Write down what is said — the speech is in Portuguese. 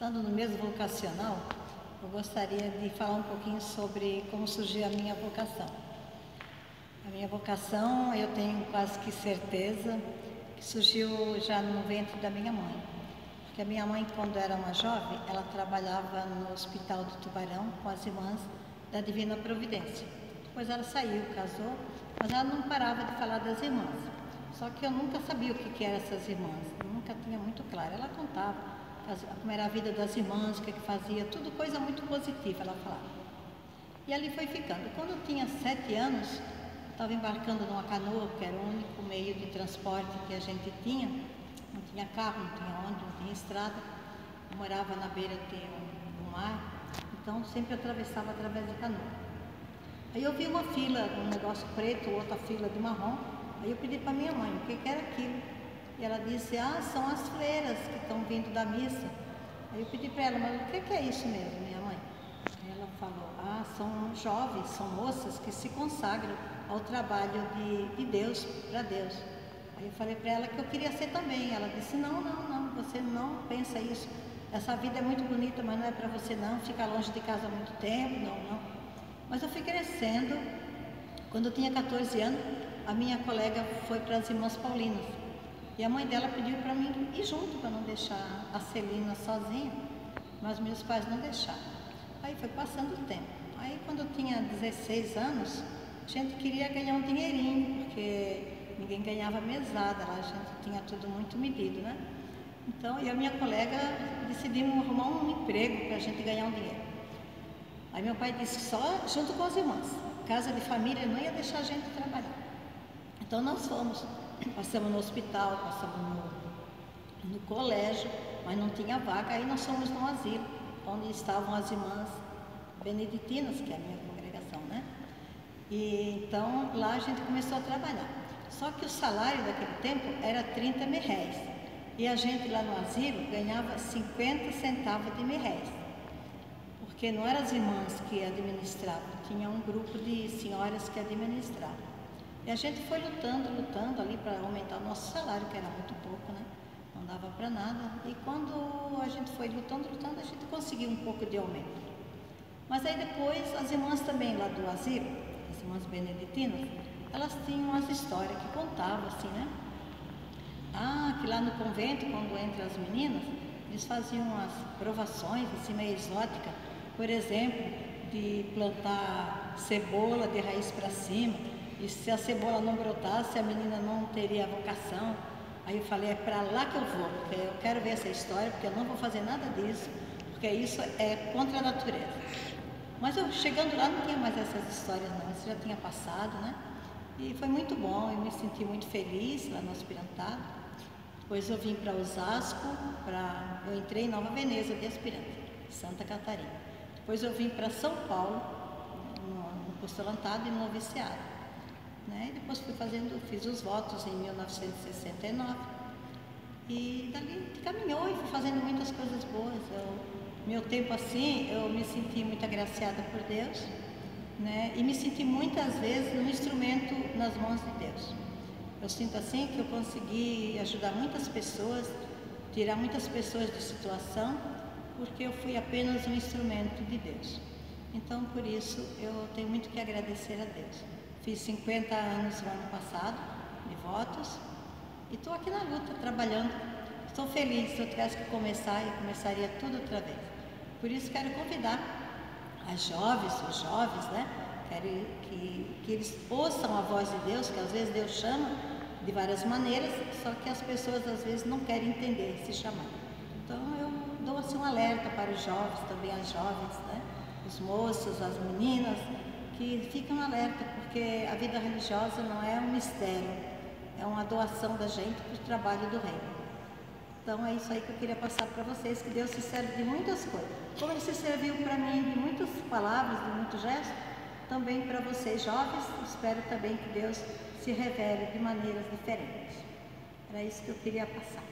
Estando no mesmo vocacional, eu gostaria de falar um pouquinho sobre como surgiu a minha vocação. A minha vocação, eu tenho quase que certeza que surgiu já no ventre da minha mãe. Porque a minha mãe, quando era uma jovem, ela trabalhava no Hospital do Tubarão com as irmãs da Divina Providência. Depois ela saiu, casou, mas ela não parava de falar das irmãs. Só que eu nunca sabia o que, que eram essas irmãs, eu nunca tinha muito claro. Ela contava como era a vida das irmãs, o que, é que fazia, tudo coisa muito positiva, ela falava. E ali foi ficando. Quando eu tinha sete anos, estava embarcando numa canoa, que era o único meio de transporte que a gente tinha. Não tinha carro, não tinha ônibus, não tinha estrada. Eu morava na beira do mar, então sempre atravessava através de canoa. Aí eu vi uma fila, um negócio preto, outra fila de marrom. Aí eu pedi para minha mãe o que, que era aquilo. E ela disse, ah, são as freiras que estão vindo da missa. Aí eu pedi para ela, mas o que é isso mesmo, minha mãe? Ela falou, ah, são jovens, são moças que se consagram ao trabalho de, de Deus, para Deus. Aí eu falei para ela que eu queria ser também. Ela disse, não, não, não, você não pensa isso. Essa vida é muito bonita, mas não é para você não, ficar longe de casa há muito tempo, não, não. Mas eu fui crescendo. Quando eu tinha 14 anos, a minha colega foi para as Irmãs Paulinas. E a mãe dela pediu para mim ir junto, para não deixar a Celina sozinha, mas meus pais não deixaram. Aí foi passando o tempo. Aí quando eu tinha 16 anos, a gente queria ganhar um dinheirinho, porque ninguém ganhava mesada, lá a gente tinha tudo muito medido, né? Então, eu e a minha colega decidimos arrumar um emprego para a gente ganhar um dinheiro. Aí meu pai disse só junto com as irmãs. Casa de família não ia deixar a gente trabalhar. Então nós fomos passamos no hospital, passamos no, no colégio, mas não tinha vaga, aí nós fomos no asilo, onde estavam as irmãs beneditinas, que é a minha congregação, né? E então lá a gente começou a trabalhar. Só que o salário daquele tempo era 30 mil réis. E a gente lá no asilo ganhava 50 centavos de mil réis. Porque não eram as irmãs que administravam, tinha um grupo de senhoras que administravam. E a gente foi lutando, lutando ali para aumentar o nosso salário, que era muito pouco, né? Não dava para nada. E quando a gente foi lutando, lutando, a gente conseguiu um pouco de aumento. Mas aí depois, as irmãs também lá do asilo, as irmãs beneditinas, elas tinham umas histórias que contavam assim, né? Ah, que lá no convento, quando entram as meninas, eles faziam umas provações assim meio exóticas, por exemplo, de plantar cebola de raiz para cima, e se a cebola não brotasse, a menina não teria vocação. Aí eu falei, é para lá que eu vou, porque eu quero ver essa história, porque eu não vou fazer nada disso, porque isso é contra a natureza. Mas eu chegando lá não tinha mais essas histórias não, isso já tinha passado, né? E foi muito bom, eu me senti muito feliz lá no aspirantado. Depois eu vim para Osasco, pra... eu entrei em Nova Veneza de aspirante, Santa Catarina. Depois eu vim para São Paulo, no, postulantado e no noviciado. Né? Depois fui fazendo, fiz os votos em 1969. E dali caminhou e fui fazendo muitas coisas boas. Eu, meu tempo assim, eu me senti muito agraciada por Deus. Né? E me senti muitas vezes um instrumento nas mãos de Deus. Eu sinto assim que eu consegui ajudar muitas pessoas, tirar muitas pessoas de situação, porque eu fui apenas um instrumento de Deus. Então, por isso, eu tenho muito que agradecer a Deus. Fiz 50 anos no ano passado de votos e estou aqui na luta, trabalhando. Estou feliz, se eu tivesse que começar, eu começaria tudo outra vez. Por isso quero convidar as jovens, os jovens, né? Quero que, que eles ouçam a voz de Deus, que às vezes Deus chama de várias maneiras, só que as pessoas às vezes não querem entender esse chamado. Então eu dou assim um alerta para os jovens, também as jovens, né? Os moços, as meninas, que fiquem alerta, porque a vida religiosa não é um mistério, é uma doação da gente para o trabalho do reino. Então é isso aí que eu queria passar para vocês, que Deus se serve de muitas coisas. Como Ele se serviu para mim de muitas palavras, de muitos gestos, também para vocês jovens, espero também que Deus se revele de maneiras diferentes. Era isso que eu queria passar.